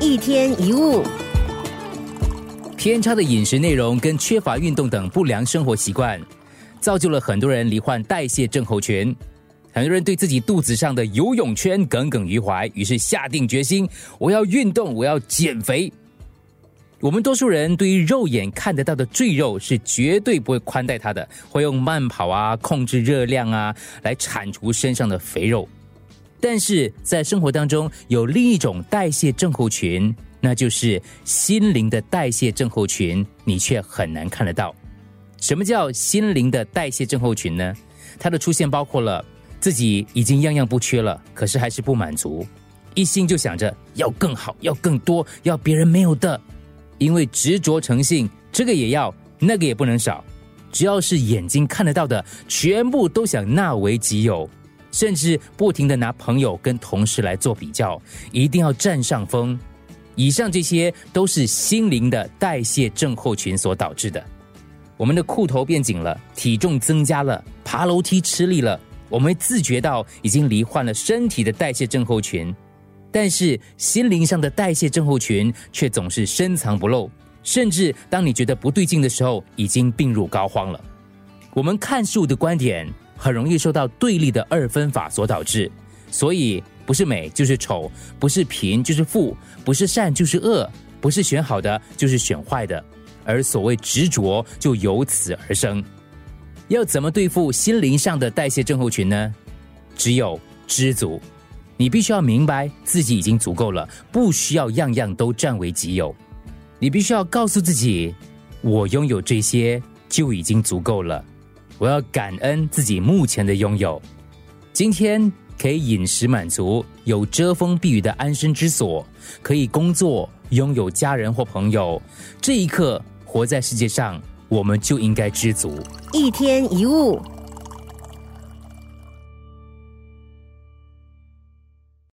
一天一物，偏差的饮食内容跟缺乏运动等不良生活习惯，造就了很多人罹患代谢症候群。很多人对自己肚子上的游泳圈耿耿于怀，于是下定决心：我要运动，我要减肥。我们多数人对于肉眼看得到的赘肉是绝对不会宽待它的，会用慢跑啊、控制热量啊来铲除身上的肥肉。但是在生活当中有另一种代谢症候群，那就是心灵的代谢症候群，你却很难看得到。什么叫心灵的代谢症候群呢？它的出现包括了自己已经样样不缺了，可是还是不满足，一心就想着要更好、要更多、要别人没有的。因为执着成性，这个也要，那个也不能少。只要是眼睛看得到的，全部都想纳为己有，甚至不停的拿朋友跟同事来做比较，一定要占上风。以上这些都是心灵的代谢症候群所导致的。我们的裤头变紧了，体重增加了，爬楼梯吃力了，我们自觉到已经罹患了身体的代谢症候群。但是心灵上的代谢症候群却总是深藏不露，甚至当你觉得不对劲的时候，已经病入膏肓了。我们看事物的观点很容易受到对立的二分法所导致，所以不是美就是丑，不是贫就是富，不是善就是恶，不是选好的就是选坏的，而所谓执着就由此而生。要怎么对付心灵上的代谢症候群呢？只有知足。你必须要明白自己已经足够了，不需要样样都占为己有。你必须要告诉自己，我拥有这些就已经足够了。我要感恩自己目前的拥有。今天可以饮食满足，有遮风避雨的安身之所，可以工作，拥有家人或朋友。这一刻，活在世界上，我们就应该知足。一天一物。